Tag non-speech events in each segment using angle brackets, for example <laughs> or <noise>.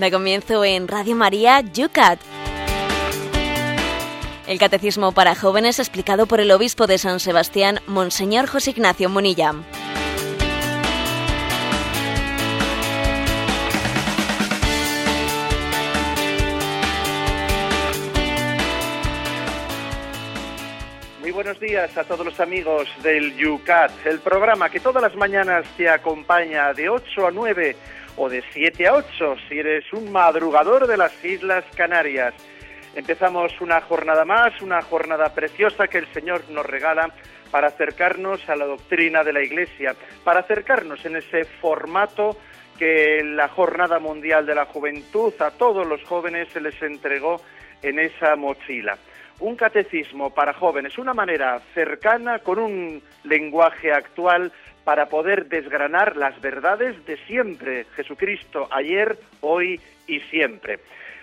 Da comienzo en Radio María Yucat. El Catecismo para Jóvenes explicado por el Obispo de San Sebastián, Monseñor José Ignacio Munilla. Muy buenos días a todos los amigos del Yucat, el programa que todas las mañanas te acompaña de 8 a 9 o de 7 a 8 si eres un madrugador de las Islas Canarias. Empezamos una jornada más, una jornada preciosa que el Señor nos regala para acercarnos a la doctrina de la Iglesia, para acercarnos en ese formato que la Jornada Mundial de la Juventud a todos los jóvenes se les entregó en esa mochila. Un catecismo para jóvenes, una manera cercana, con un lenguaje actual, para poder desgranar las verdades de siempre, Jesucristo, ayer, hoy y siempre.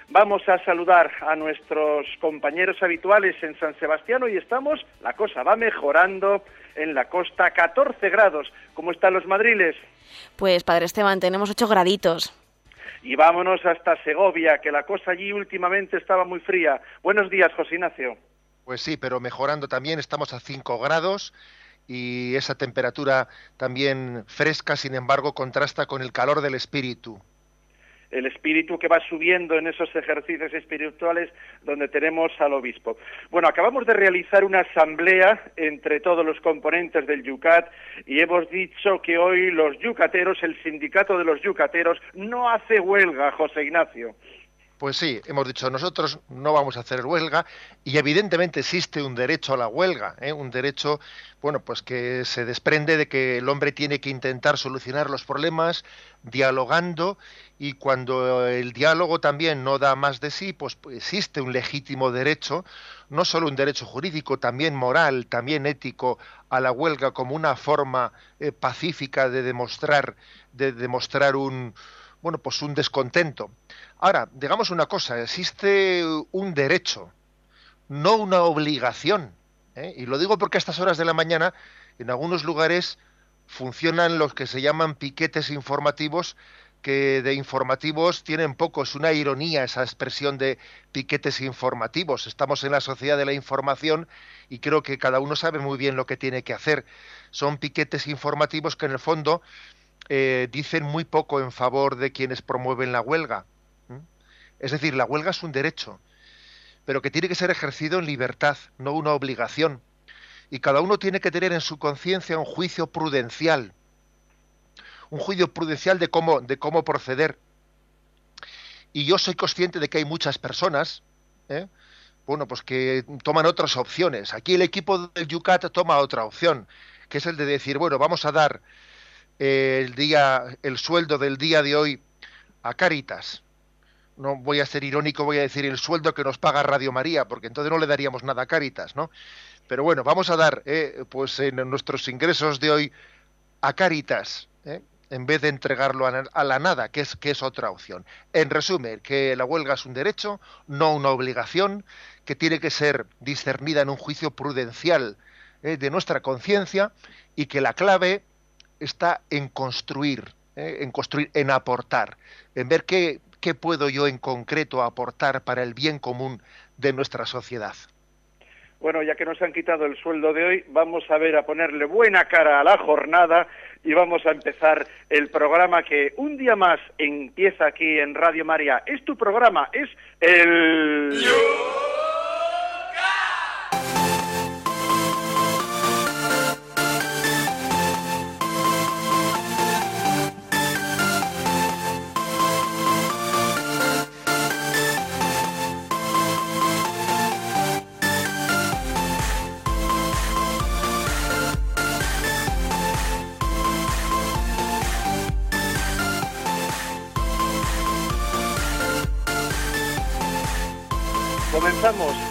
Vamos a saludar a nuestros compañeros habituales en San Sebastián. Hoy estamos, la cosa va mejorando en la costa, 14 grados. ¿Cómo están los madriles? Pues, Padre Esteban, tenemos 8 graditos. Y vámonos hasta Segovia, que la cosa allí últimamente estaba muy fría. Buenos días, José Ignacio. Pues sí, pero mejorando también, estamos a 5 grados y esa temperatura también fresca, sin embargo, contrasta con el calor del espíritu el espíritu que va subiendo en esos ejercicios espirituales donde tenemos al obispo. Bueno, acabamos de realizar una asamblea entre todos los componentes del Yucat y hemos dicho que hoy los yucateros, el sindicato de los yucateros, no hace huelga, José Ignacio. Pues sí, hemos dicho nosotros no vamos a hacer huelga y evidentemente existe un derecho a la huelga, ¿eh? un derecho, bueno, pues que se desprende de que el hombre tiene que intentar solucionar los problemas dialogando y cuando el diálogo también no da más de sí, pues, existe un legítimo derecho, no solo un derecho jurídico, también moral, también ético a la huelga como una forma eh, pacífica de demostrar, de demostrar un bueno, pues un descontento. Ahora, digamos una cosa, existe un derecho, no una obligación. ¿eh? Y lo digo porque a estas horas de la mañana, en algunos lugares, funcionan los que se llaman piquetes informativos, que de informativos tienen poco. Es una ironía esa expresión de piquetes informativos. Estamos en la sociedad de la información y creo que cada uno sabe muy bien lo que tiene que hacer. Son piquetes informativos que en el fondo eh, dicen muy poco en favor de quienes promueven la huelga. Es decir, la huelga es un derecho, pero que tiene que ser ejercido en libertad, no una obligación. Y cada uno tiene que tener en su conciencia un juicio prudencial, un juicio prudencial de cómo, de cómo proceder. Y yo soy consciente de que hay muchas personas, ¿eh? bueno, pues que toman otras opciones. Aquí el equipo del Yucat toma otra opción, que es el de decir, bueno, vamos a dar el día, el sueldo del día de hoy a Caritas no voy a ser irónico, voy a decir el sueldo que nos paga Radio María, porque entonces no le daríamos nada a Caritas, ¿no? Pero bueno, vamos a dar, eh, pues en nuestros ingresos de hoy a Caritas, ¿eh? en vez de entregarlo a, la nada, que es, que es otra opción. En resumen, que la huelga es un derecho, no una obligación, que tiene que ser discernida en un juicio prudencial ¿eh? de nuestra conciencia y que la clave está en construir, en construir, en aportar, en ver qué ¿qué puedo yo en concreto aportar para el bien común de nuestra sociedad? Bueno, ya que nos han quitado el sueldo de hoy, vamos a ver a ponerle buena cara a la jornada y vamos a empezar el programa que un día más empieza aquí en Radio María. Es tu programa, es el... Comenzamos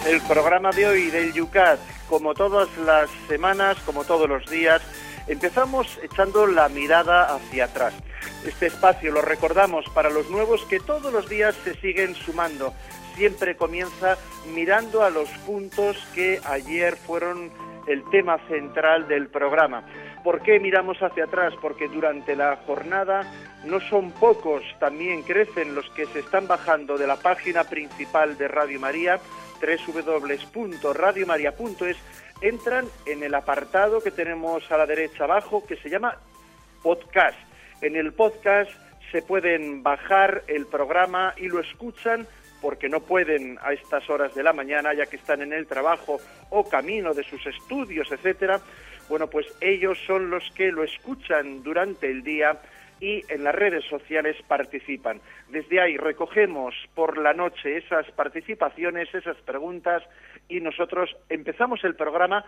el programa de hoy del Yucat, como todas las semanas, como todos los días, empezamos echando la mirada hacia atrás. Este espacio lo recordamos para los nuevos que todos los días se siguen sumando. Siempre comienza mirando a los puntos que ayer fueron el tema central del programa. ¿Por qué miramos hacia atrás? Porque durante la jornada no son pocos, también crecen los que se están bajando de la página principal de Radio María, www.radiomaria.es, entran en el apartado que tenemos a la derecha abajo que se llama podcast. En el podcast se pueden bajar el programa y lo escuchan porque no pueden a estas horas de la mañana, ya que están en el trabajo o camino de sus estudios, etcétera. Bueno, pues ellos son los que lo escuchan durante el día y en las redes sociales participan. Desde ahí recogemos por la noche esas participaciones, esas preguntas y nosotros empezamos el programa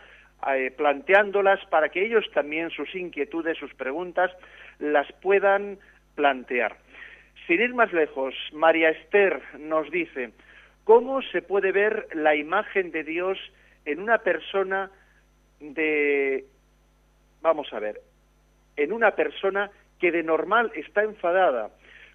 eh, planteándolas para que ellos también sus inquietudes, sus preguntas las puedan plantear. Sin ir más lejos, María Esther nos dice, ¿cómo se puede ver la imagen de Dios en una persona de, vamos a ver, en una persona que de normal está enfadada?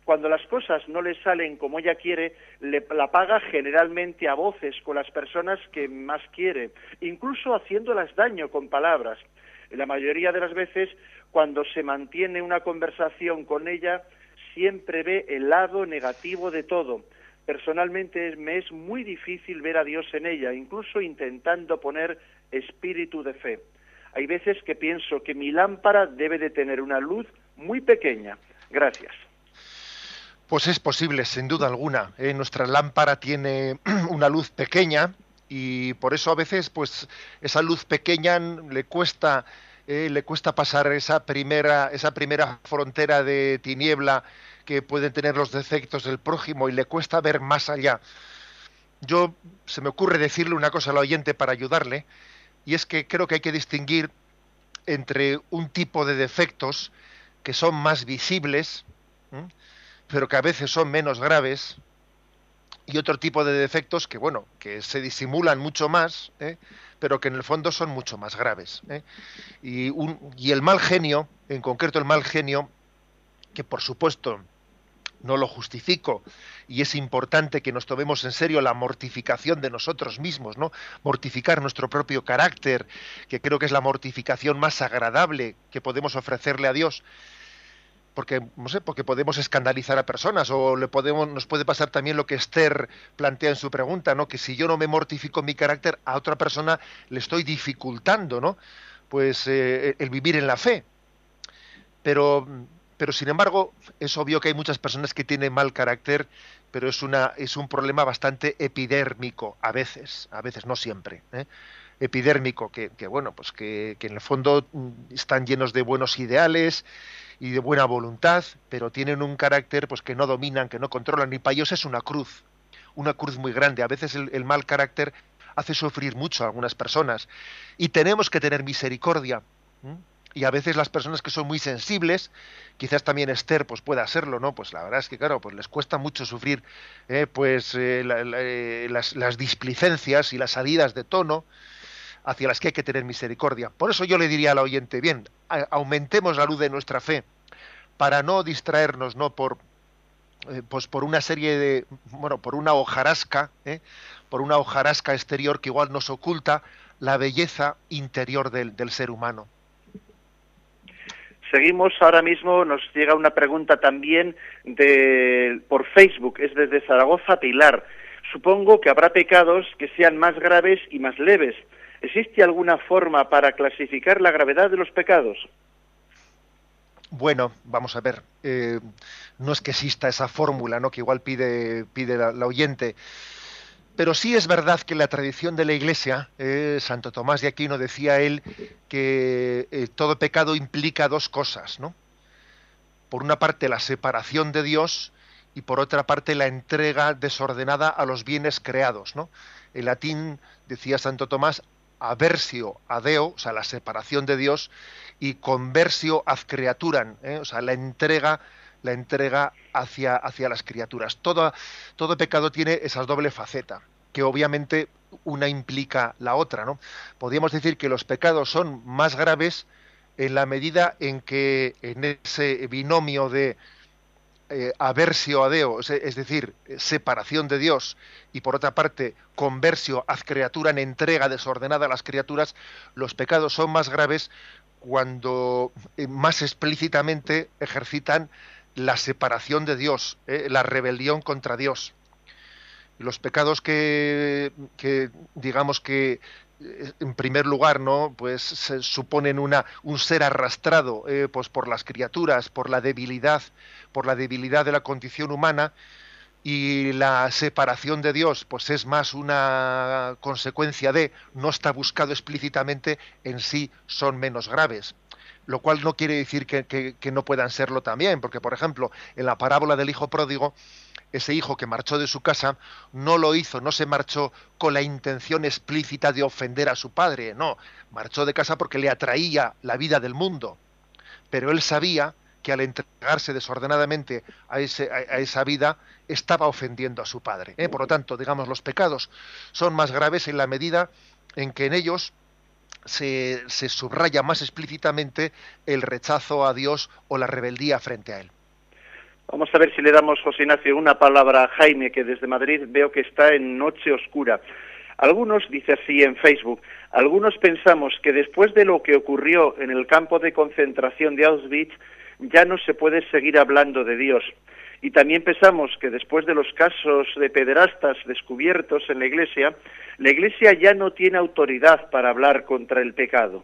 Cuando las cosas no le salen como ella quiere, le, la paga generalmente a voces con las personas que más quiere, incluso haciéndolas daño con palabras. La mayoría de las veces, cuando se mantiene una conversación con ella, siempre ve el lado negativo de todo. Personalmente me es muy difícil ver a Dios en ella, incluso intentando poner espíritu de fe. Hay veces que pienso que mi lámpara debe de tener una luz muy pequeña. Gracias. Pues es posible, sin duda alguna. ¿eh? Nuestra lámpara tiene <clears throat> una luz pequeña y por eso a veces, pues, esa luz pequeña le cuesta, eh, le cuesta pasar esa primera, esa primera frontera de tiniebla que pueden tener los defectos del prójimo y le cuesta ver más allá. Yo se me ocurre decirle una cosa al oyente para ayudarle, y es que creo que hay que distinguir entre un tipo de defectos que son más visibles, pero que a veces son menos graves, y otro tipo de defectos que, bueno, que se disimulan mucho más, ¿eh? pero que en el fondo son mucho más graves. ¿eh? Y, y el mal genio, en concreto el mal genio, que por supuesto no lo justifico y es importante que nos tomemos en serio la mortificación de nosotros mismos, ¿no? Mortificar nuestro propio carácter, que creo que es la mortificación más agradable que podemos ofrecerle a Dios porque no sé, porque podemos escandalizar a personas o le podemos nos puede pasar también lo que Esther plantea en su pregunta, ¿no? Que si yo no me mortifico mi carácter a otra persona le estoy dificultando, ¿no? Pues eh, el vivir en la fe. Pero pero sin embargo es obvio que hay muchas personas que tienen mal carácter, pero es una es un problema bastante epidérmico a veces, a veces no siempre. ¿eh? epidérmico que, bueno pues que, que en el fondo mm, están llenos de buenos ideales y de buena voluntad, pero tienen un carácter pues que no dominan, que no controlan, y para ellos es una cruz, una cruz muy grande. A veces el, mal carácter hace sufrir mucho a algunas personas y tenemos que tener misericordia. Y a veces las personas que son muy sensibles, quizás también Esther pues pueda serlo, ¿no? Pues la verdad es que claro, pues les cuesta mucho sufrir eh, pues eh, eh, las, displicencias y las salidas de tono, hacia las que hay que tener misericordia. Por eso yo le diría al oyente, bien, aumentemos la luz de nuestra fe para no distraernos, no por eh, pues por una serie de bueno, por una hojarasca, ¿eh? por una hojarasca exterior que igual nos oculta la belleza interior del, del ser humano. Seguimos ahora mismo, nos llega una pregunta también de, por Facebook, es desde Zaragoza Pilar. Supongo que habrá pecados que sean más graves y más leves. ¿Existe alguna forma para clasificar la gravedad de los pecados? Bueno, vamos a ver. Eh, no es que exista esa fórmula, ¿no? Que igual pide, pide la, oyente. Pero sí es verdad que la tradición de la Iglesia, eh, Santo Tomás de Aquino decía él que eh, todo pecado implica dos cosas, ¿no? Por una parte la separación de Dios y por otra parte la entrega desordenada a los bienes creados, ¿no? En latín decía Santo Tomás aversio a Deo, o sea, la separación de Dios, y conversio ad creaturan, ¿eh? o sea, la entrega, la entrega hacia, hacia las criaturas. Todo, todo pecado tiene esa doble faceta, que obviamente una implica la otra, ¿no? Podríamos decir que los pecados son más graves en la medida en que en ese binomio de eh, aversio a Dios, es decir, separación de Dios, y por otra parte, conversio ad criatura en entrega desordenada a las criaturas, los pecados son más graves cuando eh, más explícitamente ejercitan la separación de Dios, eh, la rebelión contra Dios. Los pecados que, digamos que en primer lugar, ¿no? Pues se suponen una, un ser arrastrado eh, pues por las criaturas, por la debilidad, por la debilidad de la condición humana, y la separación de Dios, pues es más una consecuencia de, no está buscado explícitamente, en sí son menos graves. Lo cual no quiere decir que, no puedan serlo también, porque por ejemplo, en la parábola del hijo pródigo, ese hijo que marchó de su casa no lo hizo, no se marchó con la intención explícita de ofender a su padre, no, marchó de casa porque le atraía la vida del mundo. Pero él sabía que al entregarse desordenadamente a, ese, a, esa vida estaba ofendiendo a su padre. ¿eh? Por lo tanto, digamos, los pecados son más graves en la medida en que en ellos se, subraya más explícitamente el rechazo a Dios o la rebeldía frente a él. Vamos a ver si le damos, José Ignacio, una palabra a Jaime, que desde Madrid veo que está en noche oscura. Algunos, dice así en Facebook, algunos pensamos que después de lo que ocurrió en el campo de concentración de Auschwitz, ya no se puede seguir hablando de Dios. Y también pensamos que después de los casos de pederastas descubiertos en la Iglesia, la Iglesia ya no tiene autoridad para hablar contra el pecado.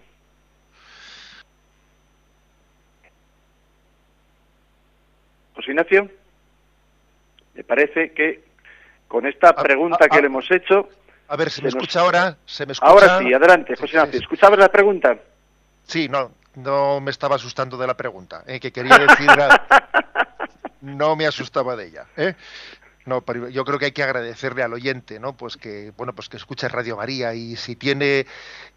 José Ignacio, me parece que con esta pregunta que le hemos hecho... A ver, ¿se me escucha ahora? ¿Se me escucha? Ahora sí, adelante, José Ignacio. ¿Escuchabas la pregunta? Sí, no, no me estaba asustando de la pregunta, ¿eh? que quería decir... <laughs> no me asustaba de ella. ¿eh? No, pero yo creo que hay que agradecerle al oyente, ¿no? Pues que bueno, pues que escuche Radio María y si tiene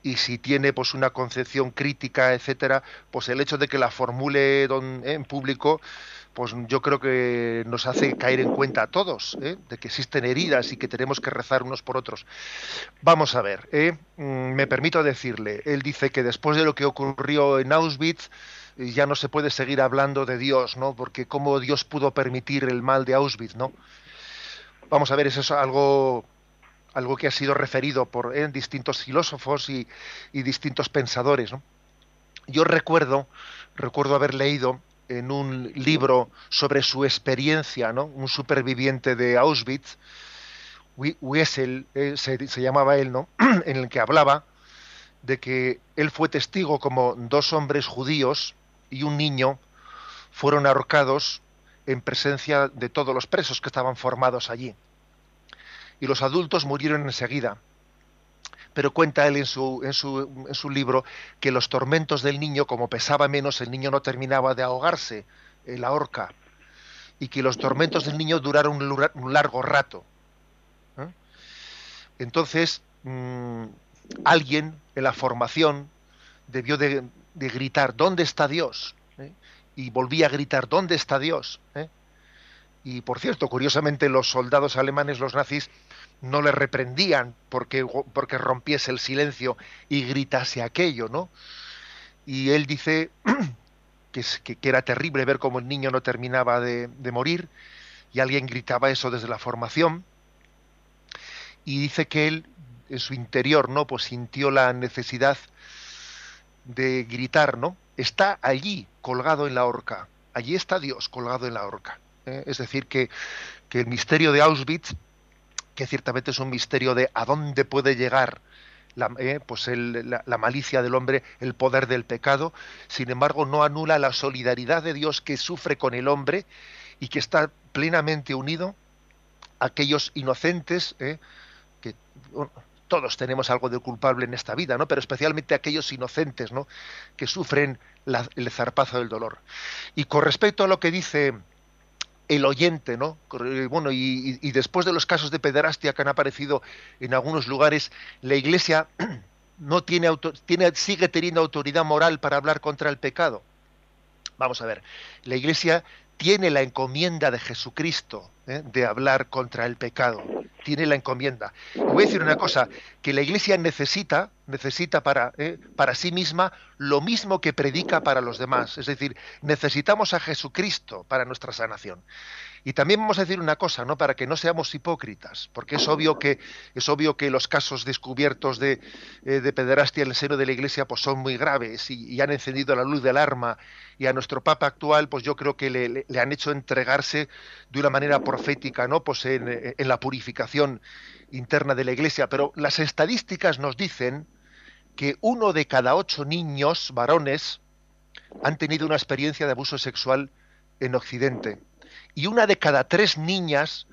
y si tiene pues una concepción crítica, etcétera, pues el hecho de que la formule en público pues yo creo que nos hace caer en cuenta a todos ¿eh? de que existen heridas y que tenemos que rezar unos por otros. Vamos a ver, ¿eh? mm, me permito decirle, él dice que después de lo que ocurrió en Auschwitz, eh, ya no se puede seguir hablando de Dios, ¿no? Porque cómo Dios pudo permitir el mal de Auschwitz, ¿no? Vamos a ver, eso es algo algo que ha sido referido por distintos filósofos y, distintos pensadores. Yo recuerdo, recuerdo haber leído en un libro sobre su experiencia, ¿no? Un superviviente de Auschwitz, Wiesel eh, se, se, llamaba él, ¿no? <clears throat> en el que hablaba de que él fue testigo como dos hombres judíos y un niño fueron ahorcados en presencia de todos los presos que estaban formados allí. Y los adultos murieron enseguida pero cuenta él en su, en su, en su libro que los tormentos del niño, como pesaba menos, el niño no terminaba de ahogarse en la horca, y que los tormentos del niño duraron un largo rato. ¿eh? Entonces, mm, alguien en la formación debió de, gritar, ¿dónde está Dios? ¿eh? Y volvía a gritar, ¿dónde está Dios? ¿eh? Y por cierto, curiosamente los soldados alemanes, los nazis, no le reprendían porque, porque rompiese el silencio y gritase aquello, ¿no? Y él dice <clears throat> que, que, era terrible ver cómo el niño no terminaba de, de, morir y alguien gritaba eso desde la formación y dice que él en su interior, ¿no? Pues sintió la necesidad de gritar, ¿no? Está allí colgado en la horca, allí está Dios colgado en la horca. ¿eh? Es decir, que, que el misterio de Auschwitz que ciertamente es un misterio de a dónde puede llegar la, eh, pues la, malicia del hombre, el poder del pecado, sin embargo no anula la solidaridad de Dios que sufre con el hombre y que está plenamente unido a aquellos inocentes, eh, que todos tenemos algo de culpable en esta vida, ¿no? pero especialmente aquellos inocentes ¿no? que sufren el zarpazo del dolor. Y con respecto a lo que dice el oyente, ¿no? Bueno, y, después de los casos de pederastia que han aparecido en algunos lugares, la Iglesia <clears throat> no tiene, tiene sigue teniendo autoridad moral para hablar contra el pecado. Vamos a ver, la Iglesia tiene la encomienda de Jesucristo ¿eh? de hablar contra el pecado. Tiene la encomienda. Y voy a decir una cosa, que la Iglesia necesita, necesita para, ¿eh? para sí misma lo mismo que predica para los demás. Es decir, necesitamos a Jesucristo para nuestra sanación. Y también vamos a decir una cosa, ¿no? Para que no seamos hipócritas, porque es obvio que es obvio que los casos descubiertos de, eh, de pederastia en el seno de la Iglesia pues son muy graves y, han encendido la luz del arma y a nuestro Papa actual pues yo creo que le, han hecho entregarse de una manera profética, ¿no? Pues en, en la purificación interna de la Iglesia. Pero las estadísticas nos dicen que uno de cada ocho niños varones han tenido una experiencia de abuso sexual en Occidente y una de cada tres niñas,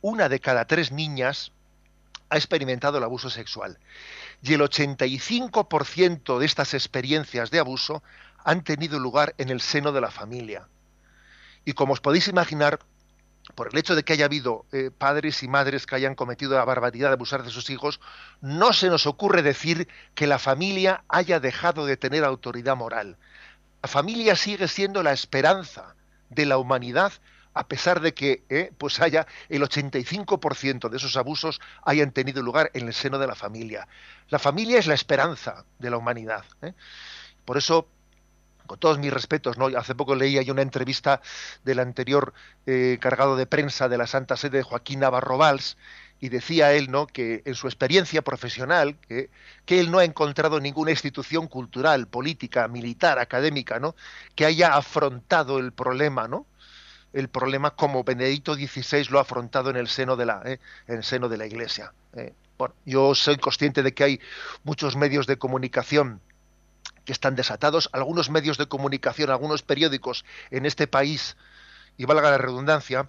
una de cada tres niñas ha experimentado el abuso sexual. Y el 85% de estas experiencias de abuso han tenido lugar en el seno de la familia. Y como os podéis imaginar, por el hecho de que haya habido eh, padres y madres que hayan cometido la barbaridad de abusar de sus hijos, no se nos ocurre decir que la familia haya dejado de tener autoridad moral. La familia sigue siendo la esperanza, de la humanidad a pesar de que eh, pues haya el 85% de esos abusos hayan tenido lugar en el seno de la familia. La familia es la esperanza de la humanidad. ¿eh? Por eso, con todos mis respetos, ¿no? hace poco leía yo una entrevista del anterior eh, cargado de prensa de la Santa Sede, Joaquín Navarro Valls, y decía él ¿no? que en su experiencia profesional que, él no ha encontrado ninguna institución cultural, política, militar, académica, ¿no? que haya afrontado el problema, ¿no? el problema como Benedicto XVI lo ha afrontado en el seno de la, ¿eh? en el seno de la Iglesia. ¿eh? Bueno, yo soy consciente de que hay muchos medios de comunicación que están desatados, algunos medios de comunicación, algunos periódicos en este país, y valga la redundancia,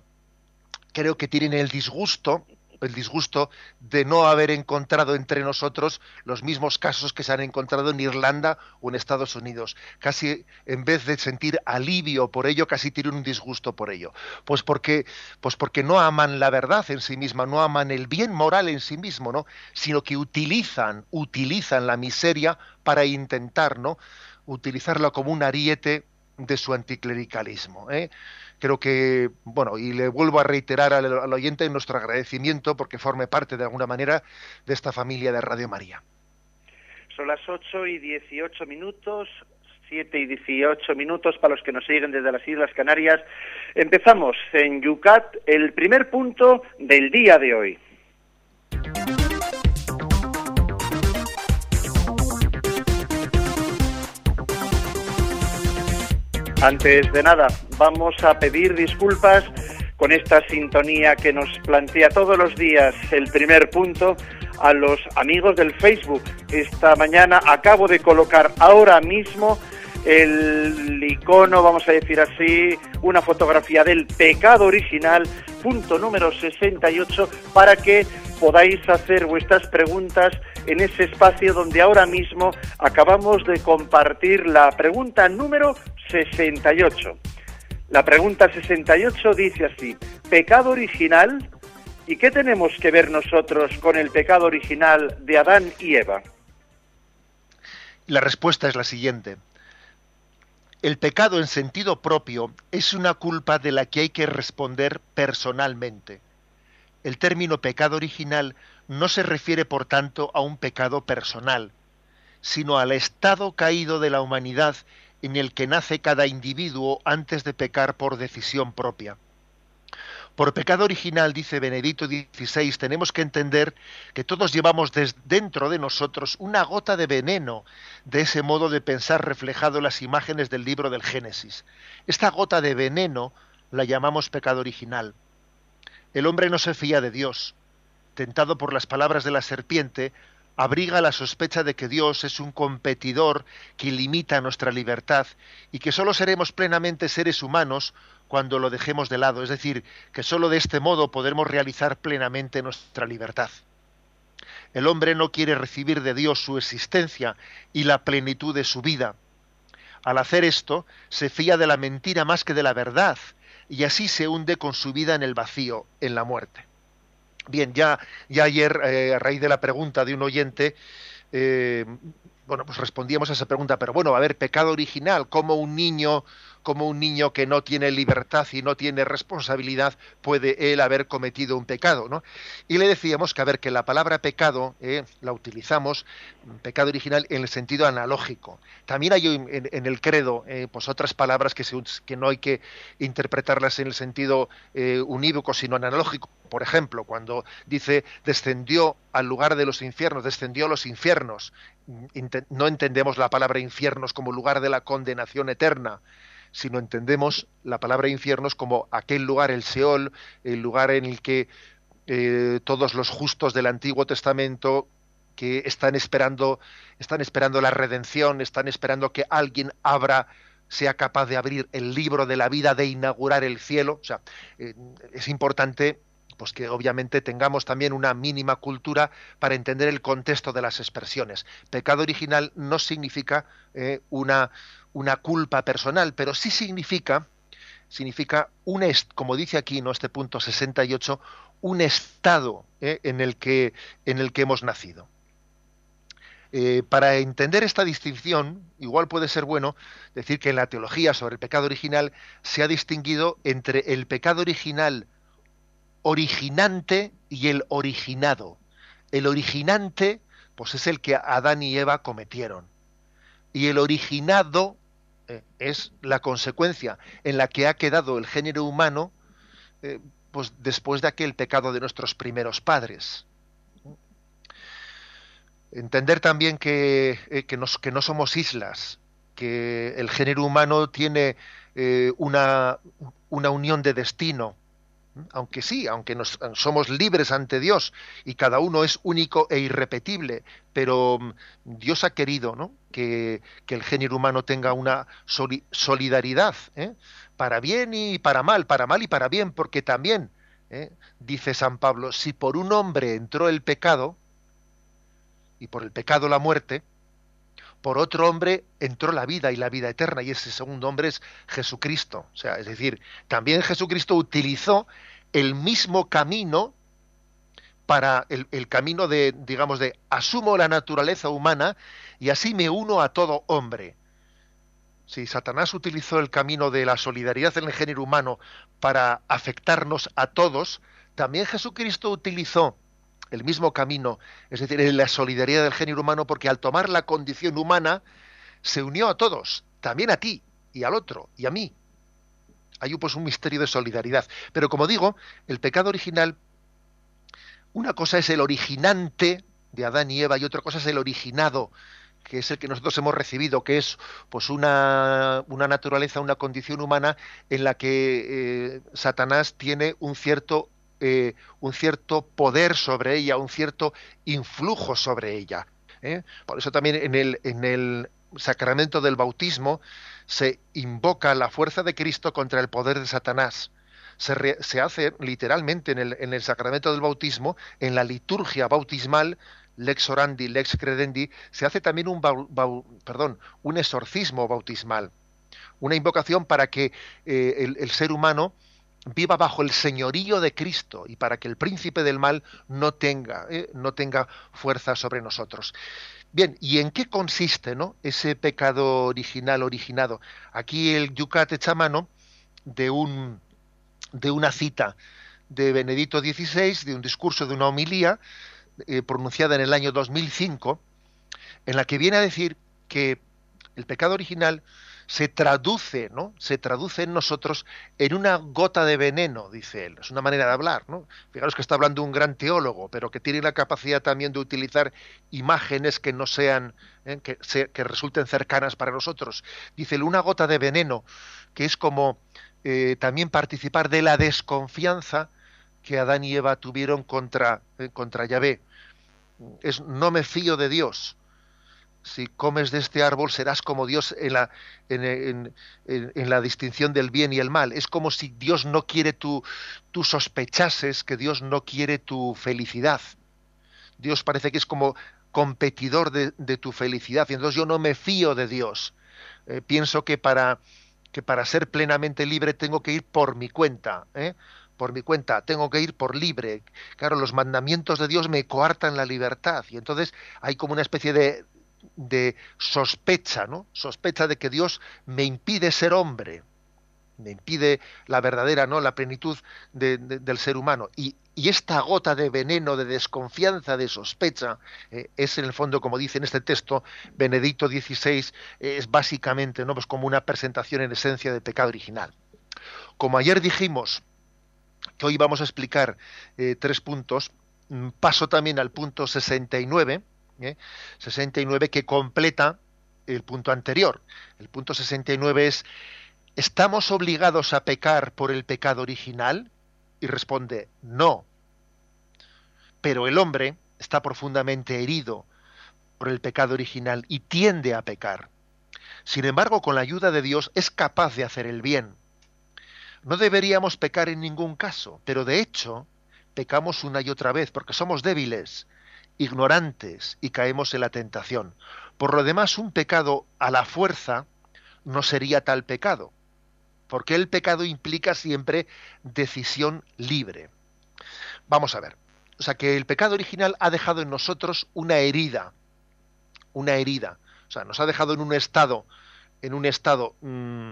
creo que tienen el disgusto el disgusto de no haber encontrado entre nosotros los mismos casos que se han encontrado en Irlanda o en Estados Unidos. Casi en vez de sentir alivio por ello, casi tienen un disgusto por ello. Pues porque, pues porque no aman la verdad en sí misma, no aman el bien moral en sí mismo, ¿no? Sino que utilizan, utilizan la miseria para intentar, ¿no? Utilizarla como un ariete de su anticlericalismo. ¿eh? Creo que, bueno, y le vuelvo a reiterar al, oyente nuestro agradecimiento porque forme parte de alguna manera de esta familia de Radio María. Son las 8 y 18 minutos, 7 y 18 minutos para los que nos siguen desde las Islas Canarias. Empezamos en Yucat el primer punto del día de hoy. Antes de nada, vamos a pedir disculpas con esta sintonía que nos plantea todos los días el primer punto a los amigos del Facebook. Esta mañana acabo de colocar ahora mismo el icono, vamos a decir así, una fotografía del pecado original, punto número 68, para que podáis hacer vuestras preguntas en ese espacio donde ahora mismo acabamos de compartir la pregunta número 68. La pregunta 68 dice así, pecado original, ¿y qué tenemos que ver nosotros con el pecado original de Adán y Eva? La respuesta es la siguiente. El pecado en sentido propio es una culpa de la que hay que responder personalmente. El término pecado original no se refiere, por tanto, a un pecado personal, sino al estado caído de la humanidad en el que nace cada individuo antes de pecar por decisión propia. Por pecado original, dice Benedicto XVI, tenemos que entender que todos llevamos dentro de nosotros una gota de veneno de ese modo de pensar reflejado en las imágenes del libro del Génesis. Esta gota de veneno la llamamos pecado original. El hombre no se fía de Dios. Tentado por las palabras de la serpiente, abriga la sospecha de que Dios es un competidor que limita nuestra libertad y que sólo seremos plenamente seres humanos cuando lo dejemos de lado, es decir, que sólo de este modo podremos realizar plenamente nuestra libertad. El hombre no quiere recibir de Dios su existencia y la plenitud de su vida. Al hacer esto, se fía de la mentira más que de la verdad, y así se hunde con su vida en el vacío, en la muerte. Bien, ya, ya ayer, eh, a raíz de la pregunta de un oyente, eh, bueno, pues respondíamos a esa pregunta, pero bueno, a ver, pecado original, ¿cómo un niño, como un niño que no tiene libertad y no tiene responsabilidad puede él haber cometido un pecado, ¿no? Y le decíamos que a ver que la palabra pecado eh, la utilizamos pecado original en el sentido analógico. También hay en, el credo eh, pues otras palabras que, no hay que interpretarlas en el sentido eh, unívoco sino analógico. Por ejemplo, cuando dice descendió al lugar de los infiernos, descendió a los infiernos, no entendemos la palabra infiernos como lugar de la condenación eterna, sino entendemos la palabra infiernos como aquel lugar, el Seol, el lugar en el que eh, todos los justos del Antiguo Testamento que están esperando, están esperando la redención, están esperando que alguien abra sea capaz de abrir el libro de la vida, de inaugurar el cielo. O sea, eh, es importante pues que obviamente tengamos también una mínima cultura para entender el contexto de las expresiones. Pecado original no significa eh, una, una culpa personal, pero sí significa, significa un, como dice aquí, ¿no? este punto 68, un estado eh, en, el que, en el que hemos nacido. Eh, para entender esta distinción, igual puede ser bueno decir que en la teología sobre el pecado original se ha distinguido entre el pecado original originante y el originado. El originante, pues es el que Adán y Eva cometieron. Y el originado eh, es la consecuencia en la que ha quedado el género humano eh, pues después de aquel pecado de nuestros primeros padres. Entender también que, eh, que, que no somos islas, que el género humano tiene una, una unión de destino, aunque sí, aunque nos, somos libres ante Dios y cada uno es único e irrepetible, pero mm, Dios ha querido ¿no? que, el género humano tenga una solidaridad, ¿eh? para bien y para mal, para mal y para bien, porque también, ¿eh? dice San Pablo, si por un hombre entró el pecado, y por el pecado la muerte, por otro hombre entró la vida y la vida eterna, y ese segundo hombre es Jesucristo. O sea, es decir, también Jesucristo utilizó el mismo camino para el, camino de, digamos, de asumo la naturaleza humana y así me uno a todo hombre. Si Satanás utilizó el camino de la solidaridad en el género humano para afectarnos a todos, también Jesucristo utilizó el mismo camino, es decir, la solidaridad del género humano, porque al tomar la condición humana se unió a todos, también a ti y al otro y a mí. Hay pues un misterio de solidaridad. Pero como digo, el pecado original, una cosa es el originante de Adán y Eva y otra cosa es el originado, que es el que nosotros hemos recibido, que es pues una, una naturaleza, una condición humana en la que eh, Satanás tiene un cierto eh, un cierto poder sobre ella, un cierto influjo sobre ella. ¿eh? Por eso también en el, en el sacramento del bautismo se invoca la fuerza de Cristo contra el poder de Satanás. Se, hace literalmente en el, en el, sacramento del bautismo, en la liturgia bautismal, lex orandi, lex credendi, se hace también un, perdón, un exorcismo bautismal, una invocación para que eh, el, ser humano viva bajo el señorío de Cristo y para que el príncipe del mal no tenga, eh, no tenga fuerza sobre nosotros. Bien, ¿y en qué consiste ¿no? ese pecado original originado? Aquí el Yucat echa de, un, de una cita de Benedicto XVI, de un discurso, de una homilía eh, pronunciada en el año 2005, en la que viene a decir que el pecado original se traduce, ¿no? Se traduce en nosotros en una gota de veneno, dice él. Es una manera de hablar, ¿no? Fijaros que está hablando un gran teólogo, pero que tiene la capacidad también de utilizar imágenes que no sean, ¿eh? que, resulten cercanas para nosotros. Dice él, una gota de veneno, que es como eh, también participar de la desconfianza que Adán y Eva tuvieron contra, eh, contra Yahvé. Es no me fío de Dios si comes de este árbol serás como Dios en la, en, la distinción del bien y el mal. Es como si Dios no quiere tu, tú sospechases que Dios no quiere tu felicidad. Dios parece que es como competidor de, tu felicidad y entonces yo no me fío de Dios. Eh, pienso que para, que para ser plenamente libre tengo que ir por mi cuenta. ¿eh? por mi cuenta, tengo que ir por libre. Claro, los mandamientos de Dios me coartan la libertad y entonces hay como una especie de, de sospecha, ¿no? Sospecha de que Dios me impide ser hombre. me impide la verdadera, ¿no? La plenitud del ser humano. Y, esta gota de veneno, de desconfianza, de sospecha, eh, es en el fondo, como dice en este texto, Benedicto XVI, es básicamente, ¿no? Pues como una presentación en esencia del pecado original. Como ayer dijimos que hoy vamos a explicar eh, tres puntos, mm, paso también al punto 69, 69 ¿eh? que completa el punto anterior. El punto 69 es ¿Estamos obligados a pecar por el pecado original? Y responde, no. Pero el hombre está profundamente herido por el pecado original y tiende a pecar. Sin embargo, con la ayuda de Dios es capaz de hacer el bien. No deberíamos pecar en ningún caso, pero de hecho pecamos una y otra vez porque somos débiles, ignorantes y caemos en la tentación. Por lo demás, un pecado a la fuerza no sería tal pecado porque el pecado implica siempre decisión libre. Vamos a ver. O sea, que el pecado original ha dejado en nosotros una herida, una herida. O sea, nos ha dejado en un estado, en un estado mm,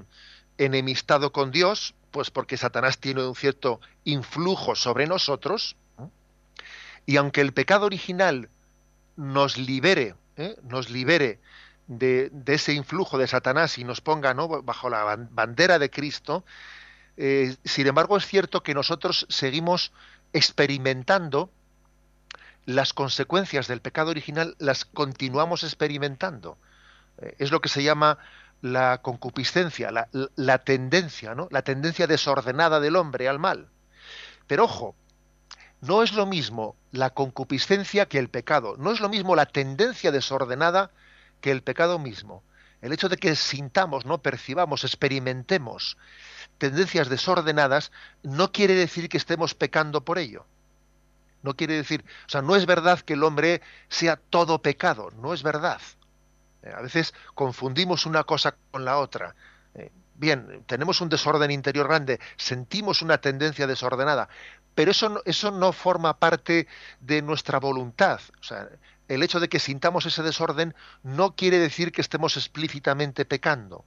enemistado con Dios, pues porque Satanás tiene un cierto influjo sobre nosotros. Y aunque el pecado original nos libere, ¿eh? nos libere de, ese influjo de Satanás y nos ponga bajo la bandera de Cristo, eh, sin embargo es cierto que nosotros seguimos experimentando las consecuencias del pecado original, las continuamos experimentando. Eh, es lo que se llama la concupiscencia, la, tendencia, ¿no? la tendencia desordenada del hombre al mal. Pero ojo, no es lo mismo la concupiscencia que el pecado, no es lo mismo la tendencia desordenada que el pecado mismo. El hecho de que sintamos, no percibamos, experimentemos tendencias desordenadas no quiere decir que estemos pecando por ello. No quiere decir, o sea, no es verdad que el hombre sea todo pecado, no es verdad. Eh, a veces confundimos una cosa con la otra. Eh, bien, tenemos un desorden interior grande, sentimos una tendencia desordenada, pero eso eso no forma parte de nuestra voluntad. O sea, el hecho de que sintamos ese desorden no quiere decir que estemos explícitamente pecando.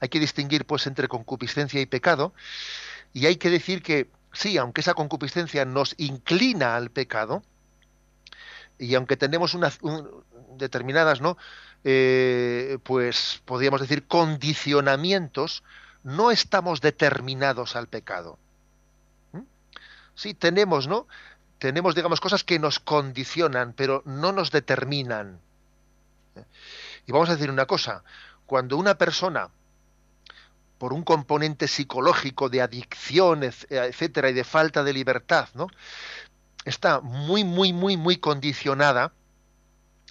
Hay que distinguir pues entre concupiscencia y pecado y hay que decir que sí, aunque esa concupiscencia nos inclina al pecado y aunque tenemos unas determinadas, ¿no? Eh, pues podríamos decir condicionamientos, no estamos determinados al pecado. Sí, tenemos, ¿no? tenemos, digamos, cosas que nos condicionan, pero no nos determinan. Y vamos a decir una cosa, cuando una persona, por un componente psicológico de adicción, etcétera, y de falta de libertad, ¿no? está muy, muy, muy, muy condicionada,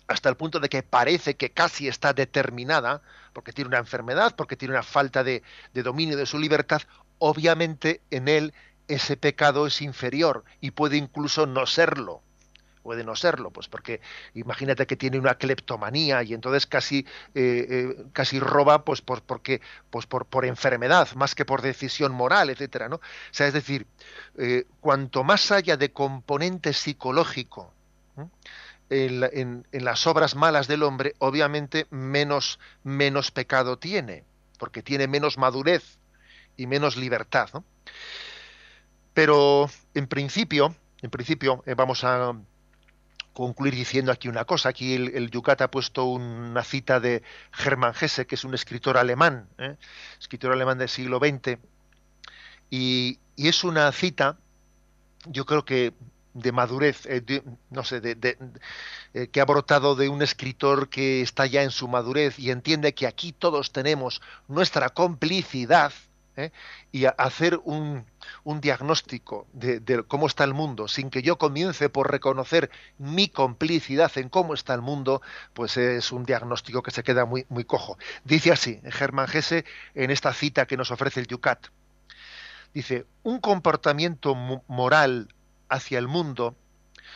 hasta el punto de que parece que casi está determinada, porque tiene una enfermedad, porque tiene una falta de, de dominio de su libertad, obviamente en él ese pecado es inferior y puede incluso no serlo puede no serlo, pues porque imagínate que tiene una cleptomanía y entonces casi eh, eh, casi roba pues por porque pues por, enfermedad más que por decisión moral, etcétera, ¿no? O sea, es decir, eh, cuanto más haya de componente psicológico en, en, las obras malas del hombre, obviamente menos menos pecado tiene, porque tiene menos madurez y menos libertad, ¿no? Pero en principio, en principio eh, vamos a concluir diciendo aquí una cosa. Aquí el, Yucat ha puesto una cita de Hermann Hesse, que es un escritor alemán, ¿eh? escritor alemán del siglo XX, y, es una cita, yo creo que de madurez, eh, no sé, de, que ha brotado de un escritor que está ya en su madurez y entiende que aquí todos tenemos nuestra complicidad y hacer un, un diagnóstico de, cómo está el mundo sin que yo comience por reconocer mi complicidad en cómo está el mundo, pues es un diagnóstico que se queda muy, muy cojo. Dice así Germán Gese en esta cita que nos ofrece el Yucat. Dice, un comportamiento moral hacia el mundo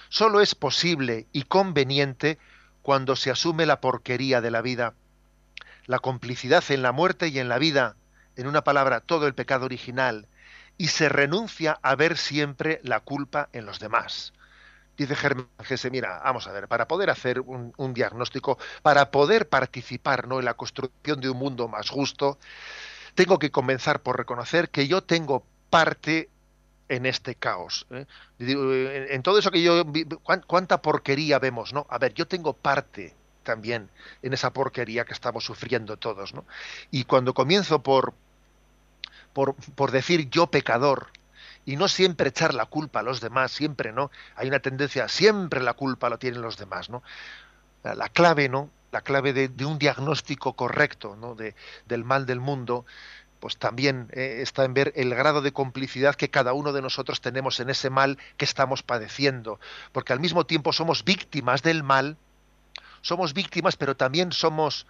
solo es posible y conveniente cuando se asume la porquería de la vida, la complicidad en la muerte y en la vida, en una palabra, todo el pecado original, y se renuncia a ver siempre la culpa en los demás. Dice Germán Gese, mira, vamos a ver, para poder hacer un, diagnóstico, para poder participar ¿no? en la construcción de un mundo más justo, tengo que comenzar por reconocer que yo tengo parte en este caos. ¿eh? En todo eso que yo... ¿Cuánta porquería vemos? ¿no? A ver, yo tengo parte también en esa porquería que estamos sufriendo todos. ¿no? Y cuando comienzo por, por, por decir yo pecador, y no siempre echar la culpa a los demás, siempre, ¿no? Hay una tendencia, siempre la culpa lo tienen los demás, ¿no? La clave, ¿no? La clave de, un diagnóstico correcto, ¿no? De, del mal del mundo, pues también eh, está en ver el grado de complicidad que cada uno de nosotros tenemos en ese mal que estamos padeciendo, porque al mismo tiempo somos víctimas del mal, somos víctimas, pero también somos,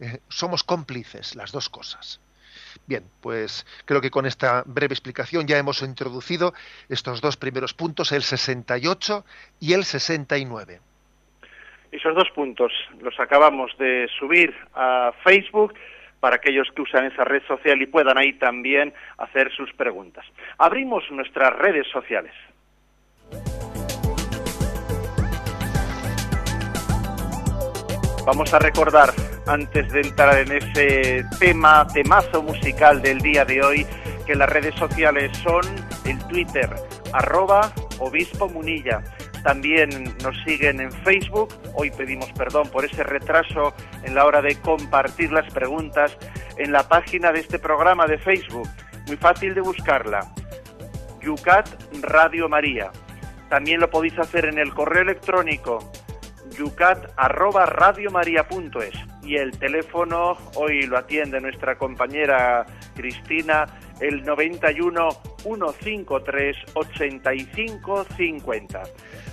eh, somos cómplices, las dos cosas. Bien, pues creo que con esta breve explicación ya hemos introducido estos dos primeros puntos, el 68 y el 69. Esos dos puntos los acabamos de subir a Facebook para aquellos que usan esa red social y puedan ahí también hacer sus preguntas. Abrimos nuestras redes sociales. Vamos a recordar, antes de entrar en ese tema, temazo musical del día de hoy, que las redes sociales son el Twitter, arroba obispo munilla. También nos siguen en Facebook. Hoy pedimos perdón por ese retraso en la hora de compartir las preguntas en la página de este programa de Facebook. Muy fácil de buscarla. Yucat Radio María. También lo podéis hacer en el correo electrónico yucat@radiomaria.es y el teléfono hoy lo atiende nuestra compañera Cristina el 91 153 85 50.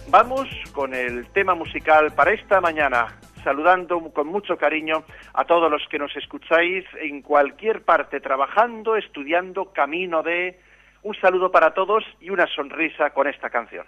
Vamos con el tema musical para esta mañana, saludando con mucho cariño a todos los que nos escucháis en cualquier parte, trabajando, estudiando, camino de... Un saludo para todos y una sonrisa con esta canción.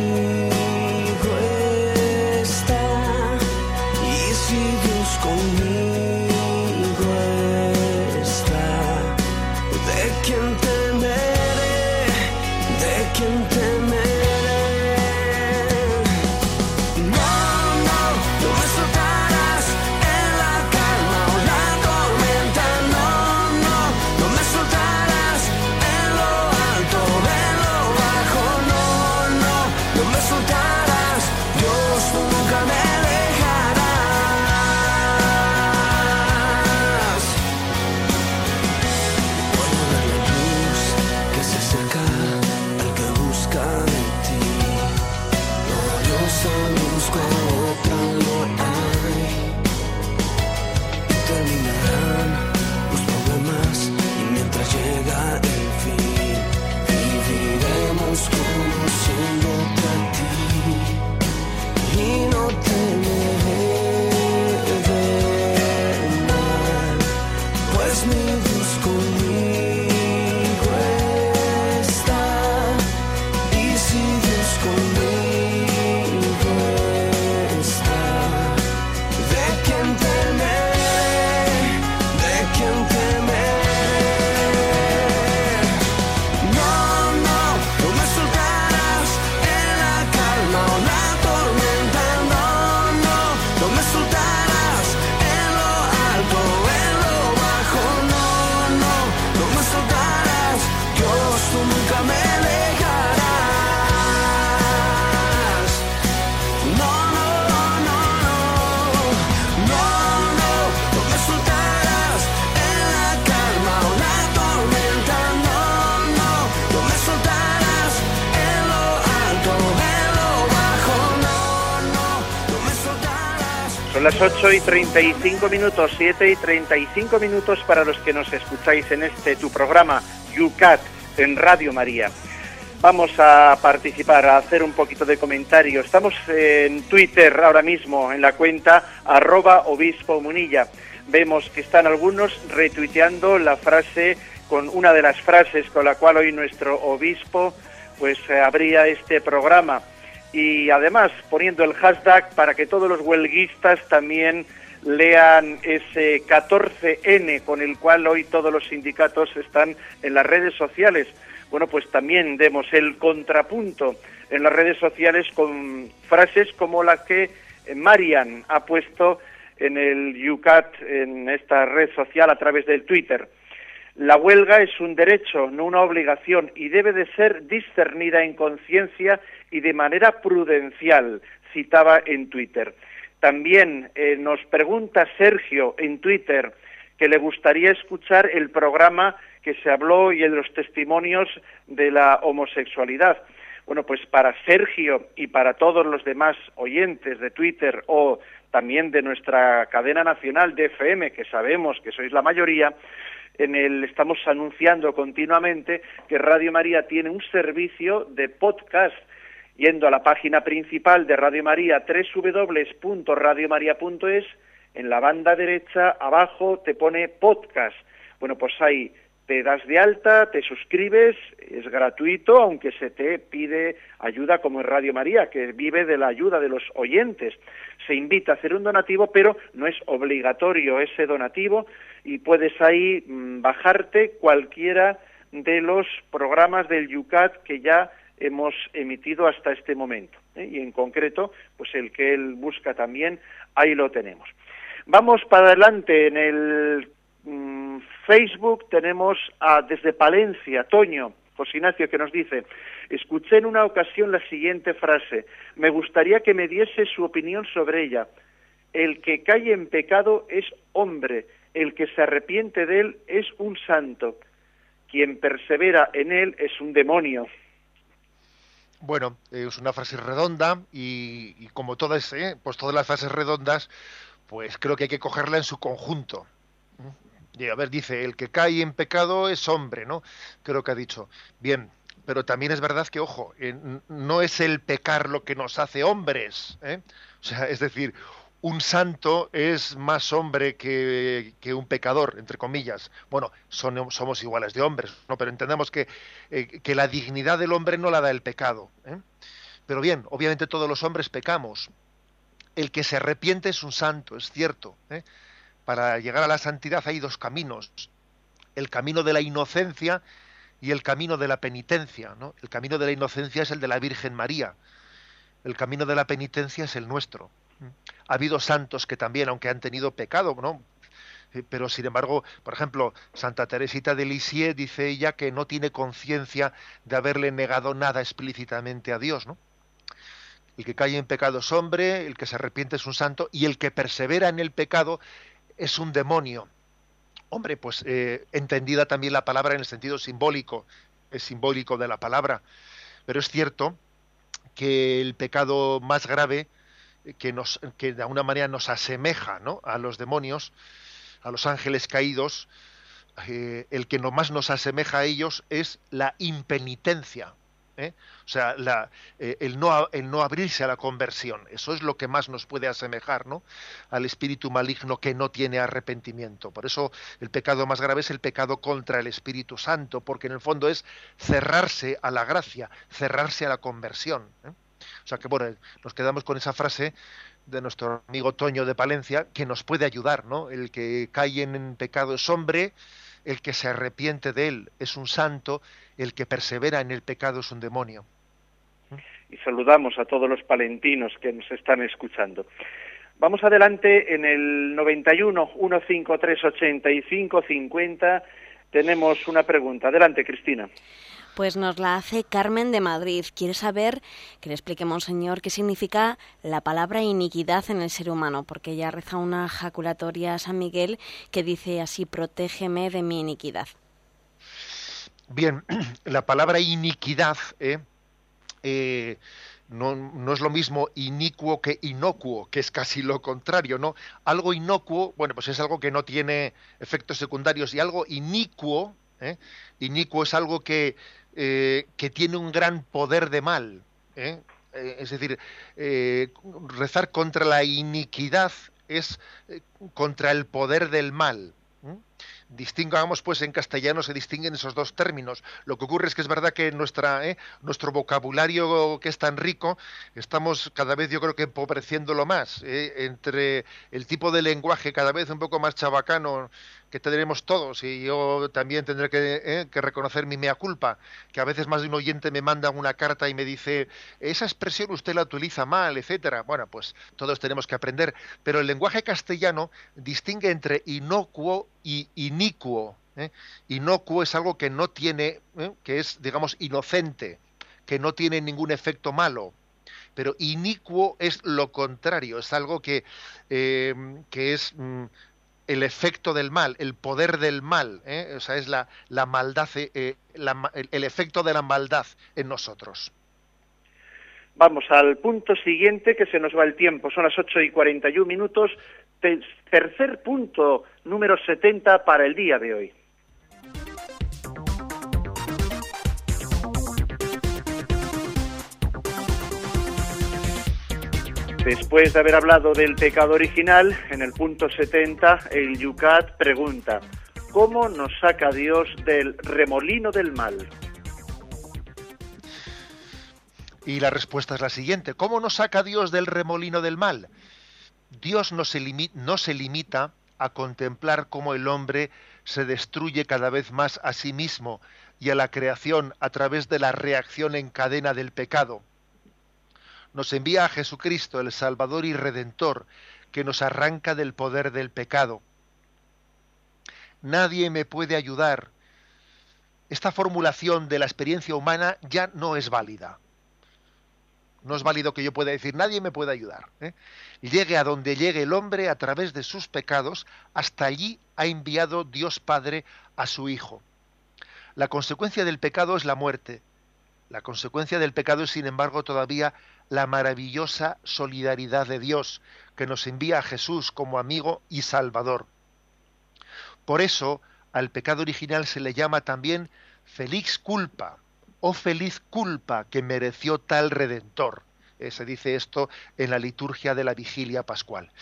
8 y 35 minutos, 7 y 35 minutos para los que nos escucháis en este tu programa, UCAT, en Radio María. vamos a participar, a hacer un poquito de comentario. Estamos en Twitter ahora mismo, en la cuenta arroba obispo munilla. Vemos que están algunos retuiteando la frase con una de las frases con la cual hoy nuestro obispo pues abría este programa y además poniendo el hashtag para que todos los huelguistas también lean ese 14N con el cual hoy todos los sindicatos están en las redes sociales. Bueno, pues también demos el contrapunto en las redes sociales con frases como la que Marian ha puesto en el Yucat, en esta red social a través del Twitter. La huelga es un derecho, no una obligación, y debe de ser discernida en conciencia y de manera prudencial, citaba en Twitter. También eh, nos pregunta Sergio en Twitter que le gustaría escuchar el programa que se habló y en los testimonios de la homosexualidad. Bueno, pues para Sergio y para todos los demás oyentes de Twitter o también de nuestra cadena nacional de FM, que sabemos que sois la mayoría, en el estamos anunciando continuamente que Radio María tiene un servicio de podcast yendo a la página principal de Radio María www.radiomaria.es en la banda derecha abajo te pone podcast. Bueno, pues ahí te das de alta, te suscribes, es gratuito, aunque se te pide ayuda como en Radio María, que vive de la ayuda de los oyentes. Se invita a hacer un donativo, pero no es obligatorio ese donativo y puedes ahí mm, bajarte cualquiera de los programas del Yucat que ya hemos emitido hasta este momento. ¿eh? Y en concreto, pues el que él busca también, ahí lo tenemos. Vamos para adelante en el mm, Facebook tenemos a, desde Palencia, Toño, José Ignacio, que nos dice, escuché en una ocasión la siguiente frase, me gustaría que me diese su opinión sobre ella. El que cae en pecado es hombre, el que se arrepiente de él es un santo, quien persevera en él es un demonio. Bueno, es una frase redonda y, como todas, ¿eh? pues todas las frases redondas, pues creo que hay que cogerla en su conjunto. A ver, dice, el que cae en pecado es hombre, ¿no? Creo que ha dicho. Bien, pero también es verdad que, ojo, eh, no es el pecar lo que nos hace hombres. ¿eh? O sea, es decir, un santo es más hombre que, un pecador, entre comillas. Bueno, somos iguales de hombres, ¿no? pero entendemos que, eh, que, la dignidad del hombre no la da el pecado. ¿eh? Pero bien, obviamente todos los hombres pecamos. El que se arrepiente es un santo, es cierto. Para llegar a la santidad hay dos caminos. El camino de la inocencia y el camino de la penitencia. ¿no? El camino de la inocencia es el de la Virgen María. El camino de la penitencia es el nuestro. Ha habido santos que también, aunque han tenido pecado, ¿no? Eh, pero sin embargo, por ejemplo, Santa Teresita de Lisieux dice ella que no tiene conciencia de haberle negado nada explícitamente a Dios, ¿no? El que cae en pecado es hombre, el que se arrepiente es un santo y el que persevera en el pecado es un demonio. Hombre, pues eh, entendida también la palabra en el sentido simbólico, es simbólico de la palabra, pero es cierto que el pecado más grave que, nos, que de alguna manera nos asemeja ¿no? a los demonios, a los ángeles caídos, eh, el que más nos asemeja a ellos es la impenitencia. ¿Eh? O sea, eh, el, no, abrirse a la conversión. Eso es lo que más nos puede asemejar ¿no? al espíritu maligno que no tiene arrepentimiento. Por eso el pecado más grave es el pecado contra el Espíritu Santo, porque en el fondo es cerrarse a la gracia, cerrarse a la conversión. O sea que bueno, nos quedamos con esa frase de nuestro amigo Toño de Palencia que nos puede ayudar, ¿no? El que cae en pecado es hombre, el que se arrepiente de él es un santo, el que persevera en el pecado es un demonio. Y saludamos a todos los palentinos que nos están escuchando. Vamos adelante en el 91 153 85 50 tenemos una pregunta. Adelante, Cristina. Pues nos la hace Carmen de Madrid. Quiere saber que le explique, Monseñor, qué significa la palabra iniquidad en el ser humano, porque ella reza una jaculatoria a San Miguel que dice así, protégeme de mi iniquidad. Bien, <clears throat> la palabra iniquidad ¿eh? Eh, no, no, es lo mismo inicuo que inocuo, que es casi lo contrario, ¿no? Algo inocuo, bueno, pues es algo que no tiene efectos secundarios y algo inicuo ¿eh? Inicuo es algo que, eh, que tiene un gran poder de mal. ¿eh? es decir, rezar contra la iniquidad es contra el poder del mal distingamos pues en castellano se distinguen esos dos términos. Lo que ocurre es que es verdad que nuestra, ¿eh? nuestro vocabulario que es tan rico, estamos cada vez yo creo que empobreciéndolo más, ¿eh? entre el tipo de lenguaje cada vez un poco más chabacano que tendremos todos y yo también tendré eh, que, reconocer mi mea culpa, que a veces más de un oyente me manda una carta y me dice, esa expresión usted la utiliza mal, etcétera. Bueno, pues todos tenemos que aprender, pero el lenguaje castellano distingue entre inocuo y inicuo. ¿eh? Inocuo es algo que no tiene, ¿eh? que es, digamos, inocente, que no tiene ningún efecto malo pero inicuo es lo contrario, es algo que, que es mm, el efecto del mal, el poder del mal, ¿eh? o sea, es la, la maldad, eh, eh, el, efecto de la maldad en nosotros. Vamos al punto siguiente, que se nos va el tiempo. Son las 8 y 41 minutos. Tercer punto, número 70 para el día de hoy. Después de haber hablado del pecado original, en el punto 70, el Yucat pregunta, ¿cómo nos saca Dios del remolino del mal? Y la respuesta es la siguiente, ¿cómo nos saca Dios del remolino del mal? Dios no se, no se limita a contemplar cómo el hombre se destruye cada vez más a sí mismo y a la creación a través de la reacción en cadena del pecado nos envía a Jesucristo, el Salvador y Redentor, que nos arranca del poder del pecado. Nadie me puede ayudar. Esta formulación de la experiencia humana ya no es válida. No es válido que yo pueda decir, nadie me puede ayudar. ¿eh? Llegue a donde llegue el hombre a través de sus pecados, hasta allí ha enviado Dios Padre a su Hijo. La consecuencia del pecado es la muerte. La consecuencia del pecado es, sin embargo, todavía la maravillosa solidaridad de Dios que nos envía a Jesús como amigo y salvador. Por eso al pecado original se le llama también feliz culpa o feliz culpa que mereció tal redentor. Eh, se dice esto en la liturgia de la vigilia pascual.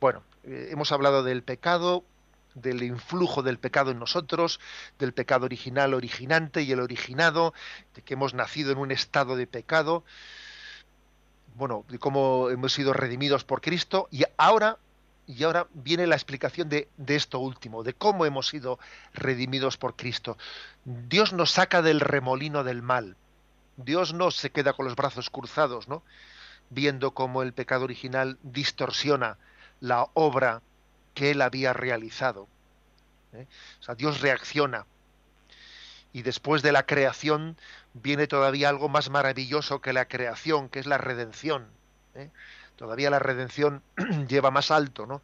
Bueno, eh, hemos hablado del pecado, del influjo del pecado en nosotros, del pecado original originante y el originado, de que hemos nacido en un estado de pecado bueno, de cómo hemos sido redimidos por Cristo y ahora y ahora viene la explicación de, de, esto último, de cómo hemos sido redimidos por Cristo. Dios nos saca del remolino del mal. Dios no se queda con los brazos cruzados, ¿no? Viendo cómo el pecado original distorsiona la obra que él había realizado. ¿eh? O sea, Dios reacciona y después de la creación viene todavía algo más maravilloso que la creación, que es la redención. ¿eh? Todavía la redención <clears throat> lleva más alto, ¿no?